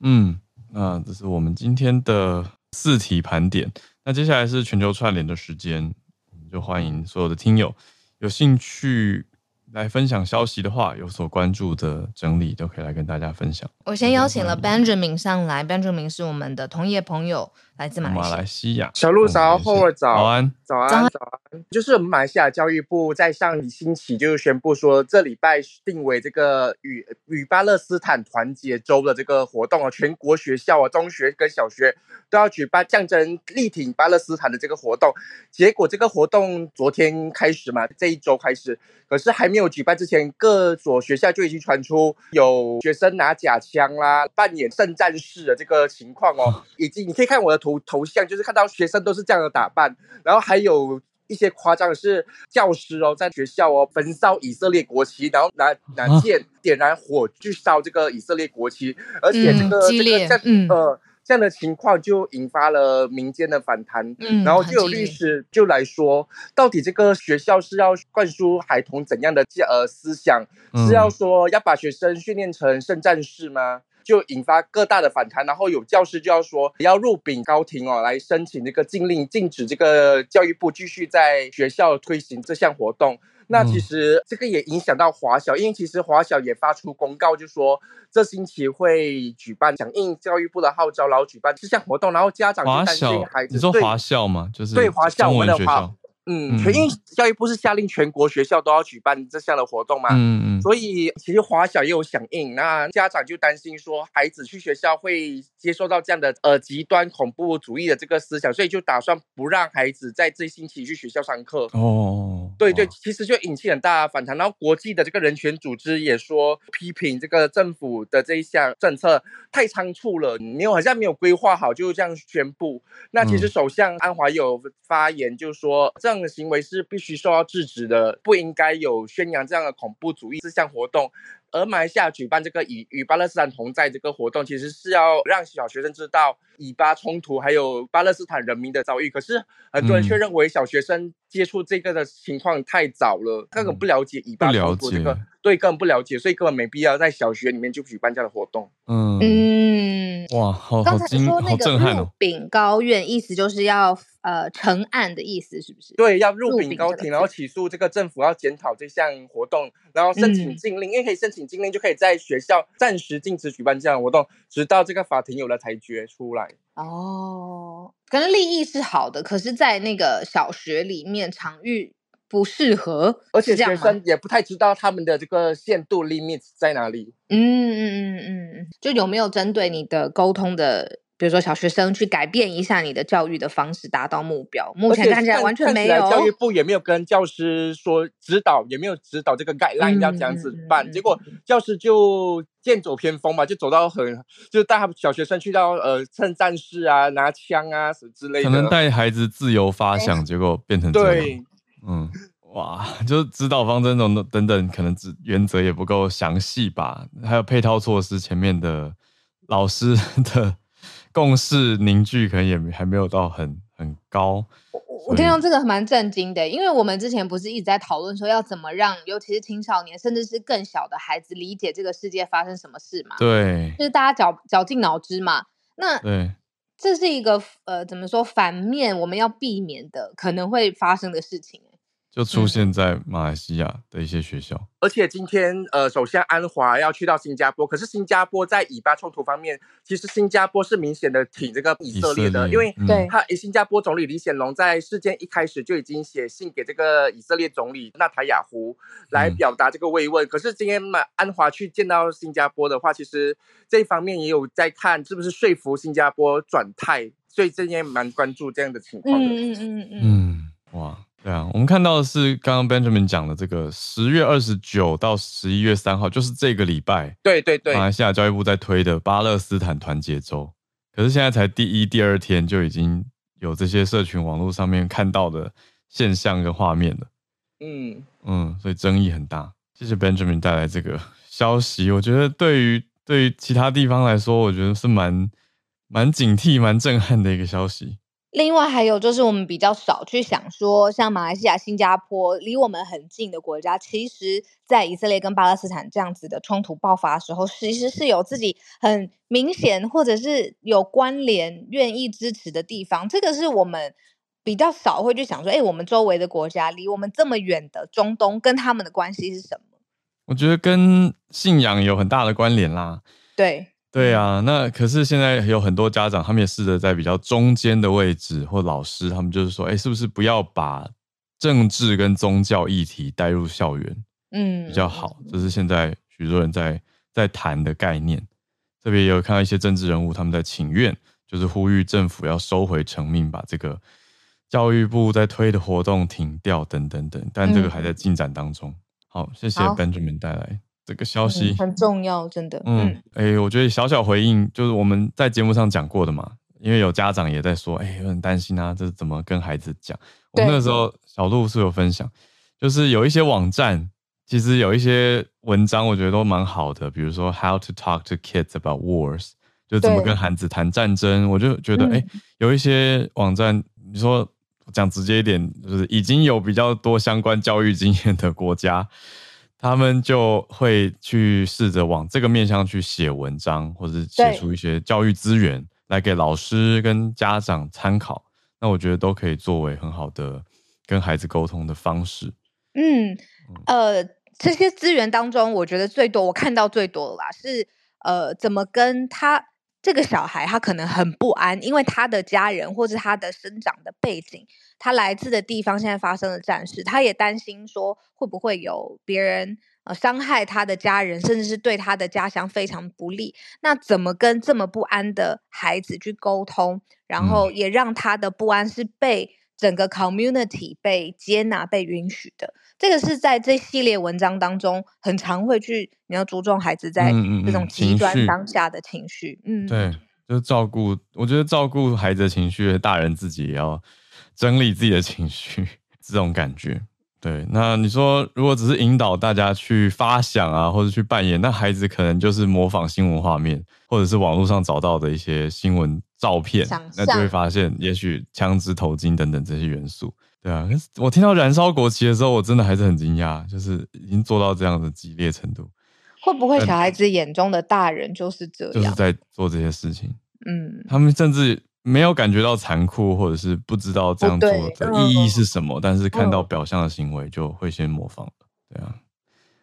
嗯。那这是我们今天的四题盘点。那接下来是全球串联的时间，我们就欢迎所有的听友有兴趣来分享消息的话，有所关注的整理都可以来跟大家分享。我先邀请了 Benjamin 上来，Benjamin 是我们的同业朋友。来自马来西亚，马来西亚小鹿早，后儿早，早安，早安，早安。就是我们马来西亚教育部在上个星期就宣布说，这礼拜定为这个与与巴勒斯坦团结周的这个活动啊，全国学校啊，中学跟小学都要举办象征力挺巴勒斯坦的这个活动。结果这个活动昨天开始嘛，这一周开始，可是还没有举办之前，各所学校就已经传出有学生拿假枪啦，扮演圣战士的这个情况哦，已经你可以看我的图。头头像就是看到学生都是这样的打扮，然后还有一些夸张的是教师哦，在学校哦焚烧以色列国旗，然后拿拿剑点燃火去烧这个以色列国旗，而且这个、嗯、这个这、嗯、呃这样的情况就引发了民间的反弹，嗯、然后就有律师就来说，到底这个学校是要灌输孩童怎样的呃思想，嗯、是要说要把学生训练成圣战士吗？就引发各大的反弹，然后有教师就要说要入禀高庭哦，来申请这个禁令，禁止这个教育部继续在学校推行这项活动。那其实这个也影响到华小，因为其实华小也发出公告，就说这星期会举办响应教育部的号召，然后举办这项活动，然后家长担心孩子。你说华校吗？就是对华校，我们的华嗯，全因为教育部是下令全国学校都要举办这项的活动嘛，嗯嗯，所以其实华小也有响应，那家长就担心说孩子去学校会接受到这样的呃极端恐怖主义的这个思想，所以就打算不让孩子在这星期去学校上课。哦，对对，其实就引起很大的反弹，然后国际的这个人权组织也说批评这个政府的这一项政策太仓促了，没有好像没有规划好就这样宣布。那其实首相安华有发言，就说这样。的行为是必须受到制止的，不应该有宣扬这样的恐怖主义这项活动。而马来西亚举办这个以与巴勒斯坦同在这个活动，其实是要让小学生知道以巴冲突还有巴勒斯坦人民的遭遇。可是很多人却认为小学生接触这个的情况太早了，根本不了解以巴冲突这个，对，根本不了解，所以根本没必要在小学里面就举办这样的活动。嗯嗯，哇，好，刚才说那个入禀高院，意思就是要。呃，成案的意思是不是？对，要入禀高庭，然后起诉这个政府要检讨这项活动，然后申请禁令，嗯、因为可以申请禁令，就可以在学校暂时禁止举办这样的活动，直到这个法庭有了裁决出来。哦，可能利益是好的，可是，在那个小学里面场域不适合，而且学生也不太知道他们的这个限度 limit 在哪里。嗯嗯嗯嗯嗯，就有没有针对你的沟通的？比如说小学生去改变一下你的教育的方式，达到目标。目前看起来完全没有。教育 [LAUGHS] 部也没有跟教师说指导，也没有指导这个 guideline 要这样子办。嗯、结果教师就剑走偏锋嘛，就走到很，就带他们小学生去到呃趁战士啊，拿枪啊什么之类的。可能带孩子自由发想，欸、结果变成这样。对，嗯，哇，[LAUGHS] 就是指导方针等等等等，可能指原则也不够详细吧，还有配套措施，前面的老师 [LAUGHS] 的。共识凝聚可能也还没有到很很高。我我听到这个蛮震惊的，因为我们之前不是一直在讨论说要怎么让，尤其是青少年甚至是更小的孩子理解这个世界发生什么事嘛？对，就是大家绞绞尽脑汁嘛。那对，这是一个呃，怎么说反面我们要避免的可能会发生的事情。就出现在马来西亚的一些学校，嗯、而且今天呃，首相安华要去到新加坡，可是新加坡在以巴冲突方面，其实新加坡是明显的挺这个以色列的，列因为对他新加坡总理李显龙在事件一开始就已经写信给这个以色列总理纳塔雅胡来表达这个慰问。嗯、可是今天嘛，安华去见到新加坡的话，其实这一方面也有在看是不是说服新加坡转态，所以这边蛮关注这样的情况的。嗯嗯嗯嗯，嗯，哇。对啊，我们看到的是刚刚 Benjamin 讲的这个十月二十九到十一月三号，就是这个礼拜。对对对，马来西亚教育部在推的巴勒斯坦团结周，可是现在才第一、第二天就已经有这些社群网络上面看到的现象跟画面了。嗯嗯，所以争议很大。谢谢 Benjamin 带来这个消息，我觉得对于对于其他地方来说，我觉得是蛮蛮警惕、蛮震撼的一个消息。另外还有就是，我们比较少去想说，像马来西亚、新加坡离我们很近的国家，其实，在以色列跟巴勒斯坦这样子的冲突爆发的时候，其实是有自己很明显或者是有关联、愿意支持的地方。这个是我们比较少会去想说，哎，我们周围的国家离我们这么远的中东，跟他们的关系是什么？我觉得跟信仰有很大的关联啦。对。对啊，那可是现在有很多家长，他们也试着在比较中间的位置，或老师，他们就是说，哎，是不是不要把政治跟宗教议题带入校园，嗯，比较好。这是现在许多人在在谈的概念。特别也有看到一些政治人物，他们在请愿，就是呼吁政府要收回成命，把这个教育部在推的活动停掉，等等等。但这个还在进展当中。嗯、好，谢谢 Benjamin 带来。这个消息、嗯、很重要，真的。嗯，哎、欸，我觉得小小回应就是我们在节目上讲过的嘛，因为有家长也在说，哎、欸，有点担心啊，这是怎么跟孩子讲？我们那个时候小路是有分享，就是有一些网站，其实有一些文章，我觉得都蛮好的，比如说 How to talk to kids about wars，就怎么跟孩子谈战争。我就觉得，哎、欸，有一些网站，你说讲直接一点，就是已经有比较多相关教育经验的国家。他们就会去试着往这个面向去写文章，或者写出一些教育资源来给老师跟家长参考。那我觉得都可以作为很好的跟孩子沟通的方式。嗯，呃，这些资源当中，我觉得最多我看到最多的啦，是呃，怎么跟他这个小孩他可能很不安，因为他的家人或者他的生长的背景，他来自的地方现在发生了战事，他也担心说会不会有别人呃伤害他的家人，甚至是对他的家乡非常不利。那怎么跟这么不安的孩子去沟通，然后也让他的不安是被整个 community 被接纳、被允许的？这个是在这系列文章当中很常会去。你要注重孩子在这种极端当下的情绪，嗯，嗯，嗯，对，就是照顾。我觉得照顾孩子的情绪，大人自己也要整理自己的情绪，[LAUGHS] 这种感觉。对，那你说如果只是引导大家去发想啊，或者去扮演，那孩子可能就是模仿新闻画面，或者是网络上找到的一些新闻照片，那就会发现，也许枪支、头巾等等这些元素。对啊，我听到燃烧国旗的时候，我真的还是很惊讶，就是已经做到这样的激烈程度。会不会小孩子眼中的大人就是这样？就是在做这些事情。嗯，他们甚至没有感觉到残酷，或者是不知道这样做的意义是什么，但是看到表象的行为就会先模仿。对啊，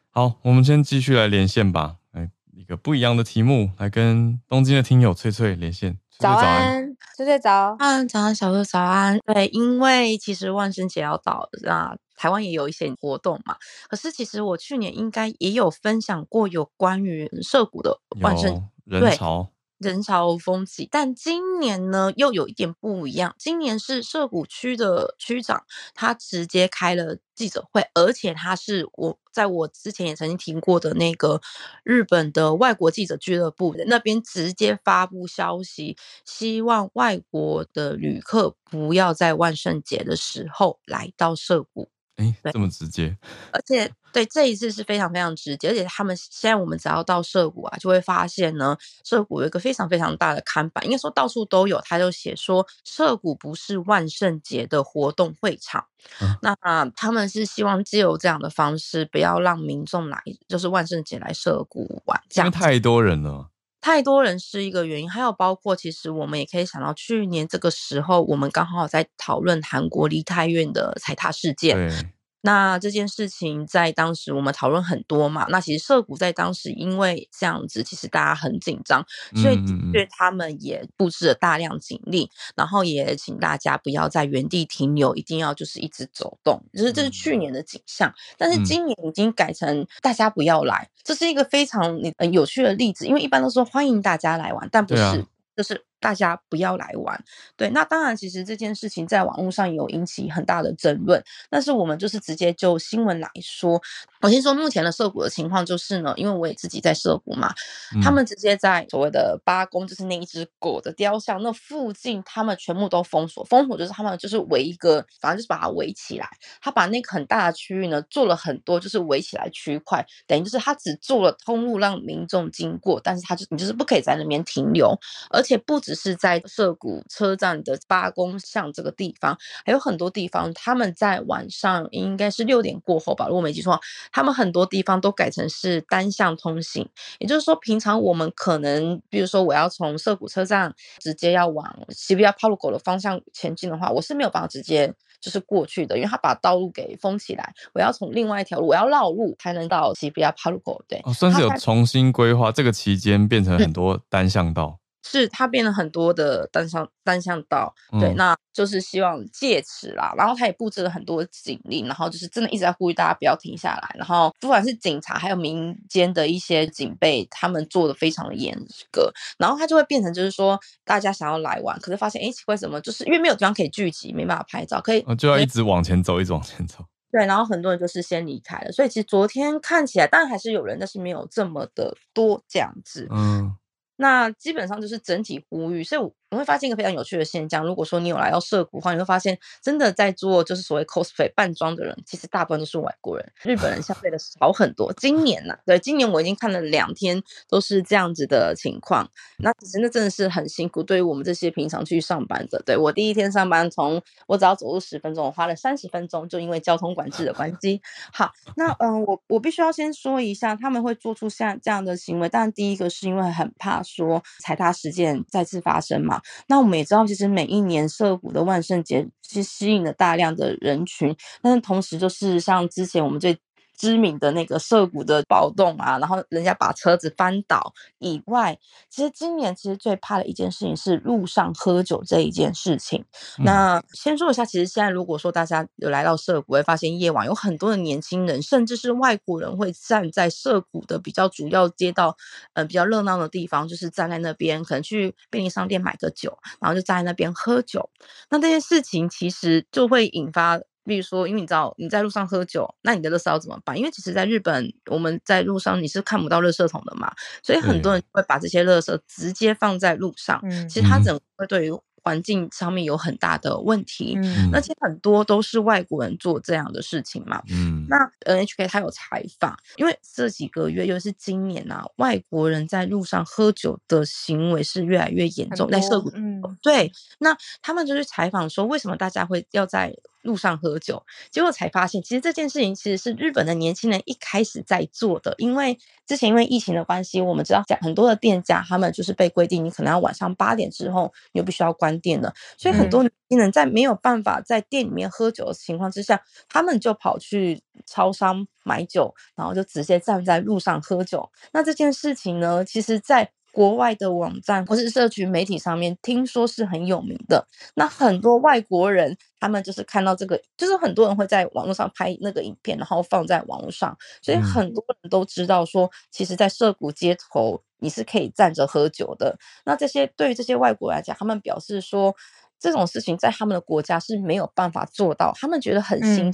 好，我们先继续来连线吧。来一个不一样的题目，来跟东京的听友翠翠连线。早安，翠翠早。嗯，早安，小鹿早安。对，因为其实万圣节要到了啊。台湾也有一些活动嘛，可是其实我去年应该也有分享过有关于涩谷的万圣人潮人潮风起，但今年呢又有一点不一样。今年是涉谷区的区长，他直接开了记者会，而且他是我在我之前也曾经听过的那个日本的外国记者俱乐部那边直接发布消息，希望外国的旅客不要在万圣节的时候来到涉谷。哎，这么直接，而且对这一次是非常非常直接，而且他们现在我们只要到涉谷啊，就会发现呢，涉谷有一个非常非常大的看板，应该说到处都有，他就写说涉谷不是万圣节的活动会场。嗯、那他们是希望借由这样的方式，不要让民众来，就是万圣节来涉谷玩，这样太多人了。太多人是一个原因，还有包括其实我们也可以想到，去年这个时候我们刚好在讨论韩国梨泰院的踩踏事件。那这件事情在当时我们讨论很多嘛，那其实涩谷在当时因为这样子，其实大家很紧张，所以对他们也布置了大量警力，然后也请大家不要在原地停留，一定要就是一直走动，就是这是去年的景象，但是今年已经改成大家不要来，这是一个非常有趣的例子，因为一般都说欢迎大家来玩，但不是，就是。大家不要来玩，对，那当然，其实这件事情在网络上有引起很大的争论。但是我们就是直接就新闻来说，我先说目前的涉谷的情况就是呢，因为我也自己在涉谷嘛，嗯、他们直接在所谓的八公，就是那一只狗的雕像那附近，他们全部都封锁，封锁就是他们就是围一个，反正就是把它围起来。他把那个很大的区域呢做了很多，就是围起来区块，等于就是他只做了通路让民众经过，但是他就你就是不可以在那边停留，而且不止。是在涩谷车站的八公巷这个地方，还有很多地方，他们在晚上应该是六点过后吧，如果没记错，他们很多地方都改成是单向通行，也就是说，平常我们可能，比如说我要从涩谷车站直接要往西比亚帕鲁狗的方向前进的话，我是没有办法直接就是过去的，因为他把道路给封起来，我要从另外一条路，我要绕路才能到西比亚帕鲁口。对，哦，算是有重新规划，这个期间变成很多单向道。是它变了很多的单向单向道，对，嗯、那就是希望借此啦，然后他也布置了很多警力，然后就是真的一直在呼吁大家不要停下来，然后不管是警察还有民间的一些警备，他们做的非常的严格，然后他就会变成就是说大家想要来玩，可是发现哎奇怪什么，就是因为没有地方可以聚集，没办法拍照，可以就要一直往前走，一直往前走，对，然后很多人就是先离开了，所以其实昨天看起来当然还是有人，但是没有这么的多这样子，嗯。那基本上就是整体呼吁，所以。你会发现一个非常有趣的现象，如果说你有来到涩谷的话，你会发现真的在做就是所谓 cosplay 扮装的人，其实大部分都是外国人，日本人相对的少很多。今年呢、啊，对，今年我已经看了两天，都是这样子的情况。那其实那真的是很辛苦，对于我们这些平常去上班的。对，我第一天上班，从我只要走路十分钟，我花了三十分钟，就因为交通管制的关 [LAUGHS] 系。好，那嗯，我我必须要先说一下，他们会做出像这样的行为，但第一个是因为很怕说踩踏事件再次发生嘛。那我们也知道，其实每一年涩谷的万圣节是吸引了大量的人群，但是同时就是像之前我们最知名的那个涩谷的暴动啊，然后人家把车子翻倒以外，其实今年其实最怕的一件事情是路上喝酒这一件事情。嗯、那先说一下，其实现在如果说大家有来到涩谷，会发现夜晚有很多的年轻人，甚至是外国人会站在涩谷的比较主要街道，呃，比较热闹的地方，就是站在那边，可能去便利商店买个酒，然后就站在那边喝酒。那这件事情其实就会引发。比如说，因为你知道你在路上喝酒，那你的垃圾要怎么办？因为其实，在日本，我们在路上你是看不到垃圾桶的嘛，所以很多人会把这些垃圾直接放在路上。嗯，其实它整个会对于环境上面有很大的问题。嗯，而且很多都是外国人做这样的事情嘛。嗯，那 NHK 他有采访，因为这几个月，又是今年啊，外国人在路上喝酒的行为是越来越严重，在涩谷。嗯，对，那他们就去采访说，为什么大家会要在路上喝酒，结果才发现，其实这件事情其实是日本的年轻人一开始在做的。因为之前因为疫情的关系，我们知道讲很多的店家，他们就是被规定，你可能要晚上八点之后，你就必须要关店了。所以很多年轻人在没有办法在店里面喝酒的情况之下，他们就跑去超商买酒，然后就直接站在路上喝酒。那这件事情呢，其实，在国外的网站或是社群媒体上面，听说是很有名的。那很多外国人，他们就是看到这个，就是很多人会在网络上拍那个影片，然后放在网络上，所以很多人都知道说，其实，在涩谷街头你是可以站着喝酒的。那这些对于这些外国人来讲，他们表示说，这种事情在他们的国家是没有办法做到，他们觉得很新。嗯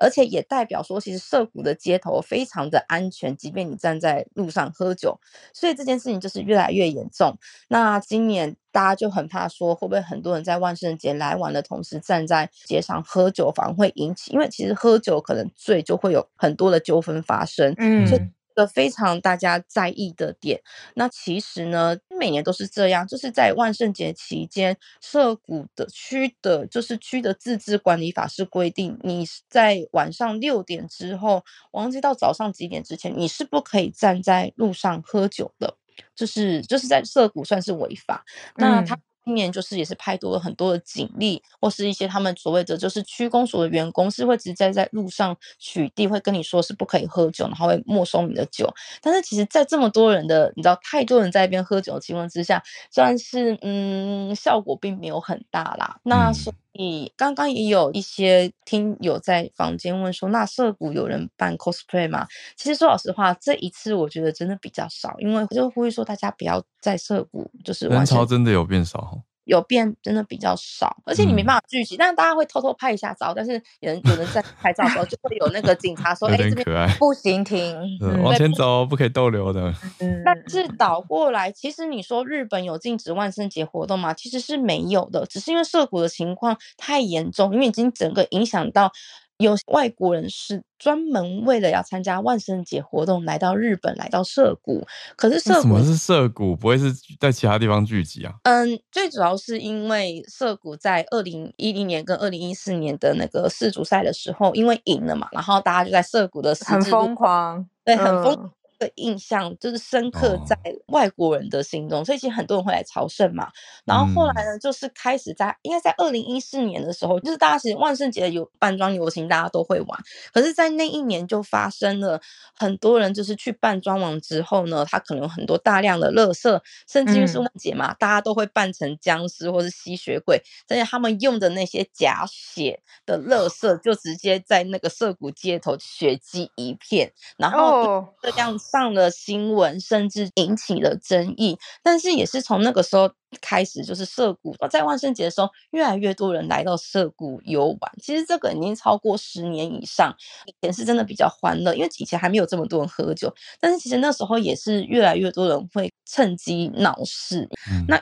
而且也代表说，其实涩谷的街头非常的安全，即便你站在路上喝酒，所以这件事情就是越来越严重。那今年大家就很怕说，会不会很多人在万圣节来玩的同时站在街上喝酒，反而会引起，因为其实喝酒可能醉就会有很多的纠纷发生。嗯，所以。个非常大家在意的点，那其实呢，每年都是这样，就是在万圣节期间，涩谷的区的，就是区的自治管理法是规定，你在晚上六点之后，忘记到早上几点之前，你是不可以站在路上喝酒的，就是就是在涩谷算是违法。那他。今年就是也是派多了很多的警力，或是一些他们所谓的就是区公所的员工，是会直接在路上取缔，会跟你说是不可以喝酒，然后会没收你的酒。但是其实，在这么多人的你知道太多人在那边喝酒的情况之下，算是嗯效果并没有很大啦。那所以刚刚也有一些听友在房间问说，那涩谷有人办 cosplay 吗？其实说老实话，这一次我觉得真的比较少，因为就呼吁说大家不要在涩谷就是人潮真的有变少。有变，真的比较少，而且你没办法聚集，嗯、但是大家会偷偷拍一下照，但是有人有人在拍照的时候，就会有那个警察说：[LAUGHS] “哎，这边不行停，嗯、往前走，不可以逗留的。”嗯，但是倒过来，其实你说日本有禁止万圣节活动吗？其实是没有的，只是因为涉谷的情况太严重，因为已经整个影响到。有外国人是专门为了要参加万圣节活动来到日本，来到涩谷。可是涩谷什么是涩谷？不会是在其他地方聚集啊？嗯，最主要是因为涩谷在二零一零年跟二零一四年的那个世足赛的时候，因为赢了嘛，然后大家就在涩谷的很疯狂，对，很疯。嗯的印象就是深刻在外国人的心中，哦、所以其实很多人会来朝圣嘛。然后后来呢，就是开始在应该在二零一四年的时候，就是大家其实万圣节有扮装游行，大家都会玩。可是，在那一年就发生了很多人就是去扮装完之后呢，他可能有很多大量的垃圾，甚至于是万圣节嘛，嗯、大家都会扮成僵尸或是吸血鬼，但是他们用的那些假血的垃圾就直接在那个涩谷街头血迹一片，然后这样。上了新闻，甚至引起了争议。但是也是从那个时候开始，就是涩谷在万圣节的时候，越来越多人来到涩谷游玩。其实这个已经超过十年以上，以前是真的比较欢乐，因为以前还没有这么多人喝酒。但是其实那时候也是越来越多人会趁机闹事。嗯、那。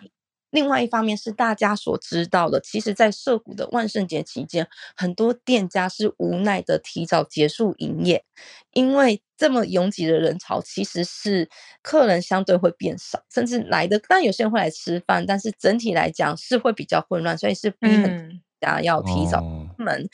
另外一方面是大家所知道的，其实，在涩谷的万圣节期间，很多店家是无奈的提早结束营业，因为这么拥挤的人潮，其实是客人相对会变少，甚至来的，当然有些人会来吃饭，但是整体来讲是会比较混乱，所以是逼很大家要提早。嗯哦门。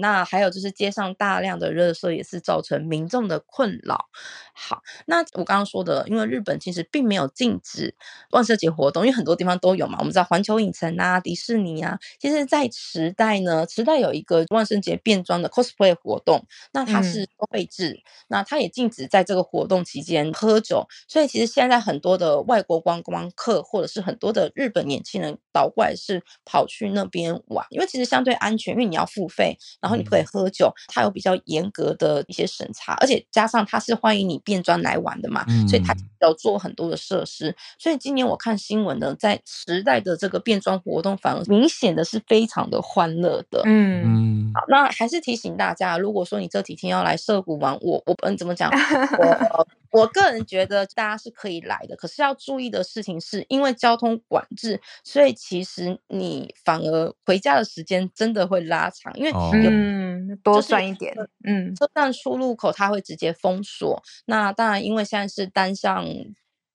那还有就是街上大量的热色也是造成民众的困扰。好，那我刚刚说的，因为日本其实并没有禁止万圣节活动，因为很多地方都有嘛。我们知道环球影城啊、迪士尼啊，其实，在池袋呢，池袋有一个万圣节变装的 cosplay 活动，那它是收费制，嗯、那它也禁止在这个活动期间喝酒。所以其实现在很多的外国观光客或者是很多的日本年轻人倒过来是跑去那边玩，因为其实相对安全，因为你要付费，然后你不可以喝酒，它有比较严格的一些审查，而且加上它是欢迎你变装来玩的嘛，所以它要做很多的设施。所以今年我看新闻呢，在时代的这个变装活动反而明显的是非常的欢乐的。嗯嗯，好，那还是提醒大家，如果说你这几天要来涩谷玩，我我嗯怎么讲？我我个人觉得大家是可以来的，可是要注意的事情是，因为交通管制，所以其实你反而回家的时间真的会拉长，因为有嗯多算一点，嗯，车站出入口它会直接封锁。那当然，因为现在是单向。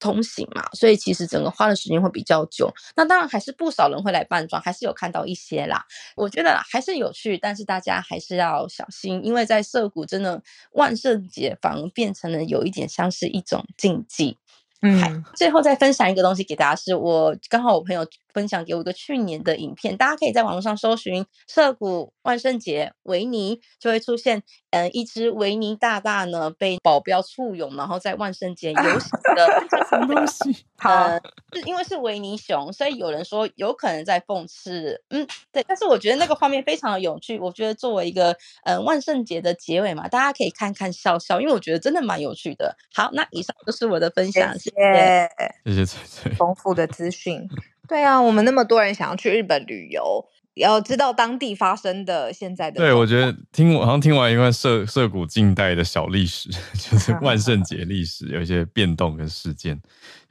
通行嘛，所以其实整个花的时间会比较久。那当然还是不少人会来扮装，还是有看到一些啦。我觉得还是有趣，但是大家还是要小心，因为在涩谷真的万圣节反而变成了有一点像是一种禁忌。嗯，最后再分享一个东西给大家，是我刚好我朋友分享给我一个去年的影片，大家可以在网络上搜寻涉谷万圣节维尼，就会出现，嗯，一只维尼大大呢被保镖簇拥，然后在万圣节游行的什么东西？[LAUGHS] 好，是因为是维尼熊，所以有人说有可能在讽刺，嗯，对，但是我觉得那个画面非常的有趣，我觉得作为一个嗯万圣节的结尾嘛，大家可以看看笑笑，因为我觉得真的蛮有趣的。好，那以上就是我的分享。谢谢，谢谢翠翠，丰富的资讯。对啊，我们那么多人想要去日本旅游，要知道当地发生的现在的。对，我觉得听我好像听完一段涉涉谷近代的小历史，[LAUGHS] 就是万圣节历史有一些变动跟事件，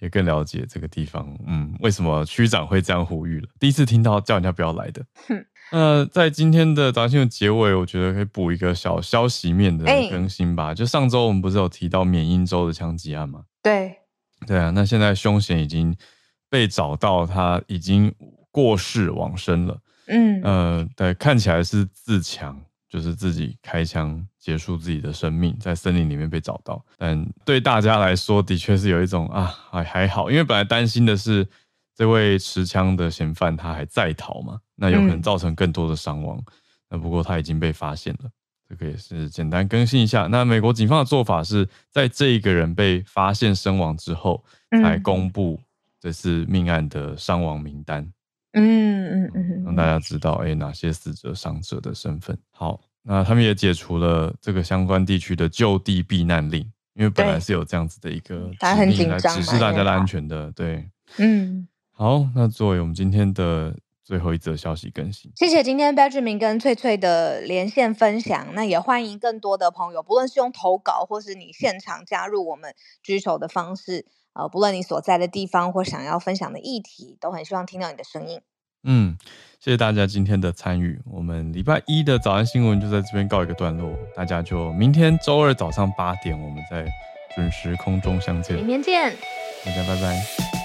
也更了解这个地方。嗯，为什么区长会这样呼吁了？第一次听到叫人家不要来的。[LAUGHS] 那在今天的早安新闻结尾，我觉得可以补一个小消息面的更新吧。欸、就上周我们不是有提到缅因州的枪击案吗？对。对啊，那现在凶嫌已经被找到，他已经过世往生了。嗯，呃，对，看起来是自强，就是自己开枪结束自己的生命，在森林里面被找到。但对大家来说，的确是有一种啊，还还好，因为本来担心的是这位持枪的嫌犯他还在逃嘛，那有可能造成更多的伤亡。嗯、那不过他已经被发现了。这个也是简单更新一下。那美国警方的做法是在这一个人被发现身亡之后，才公布这次命案的伤亡名单。嗯嗯嗯，让大家知道哎，哪些死者、伤者的身份。好，那他们也解除了这个相关地区的就地避难令，因为本来是有这样子的一个指令来指示大家的安全的。对，嗯，好，那作为我们今天的。最后一则消息更新，谢谢今天 Benjamin 跟翠翠的连线分享。那也欢迎更多的朋友，不论是用投稿，或是你现场加入我们举手的方式，呃，不论你所在的地方或想要分享的议题，都很希望听到你的声音。嗯，谢谢大家今天的参与。我们礼拜一的早安新闻就在这边告一个段落，大家就明天周二早上八点，我们再准时空中相见。明天见，大家拜拜。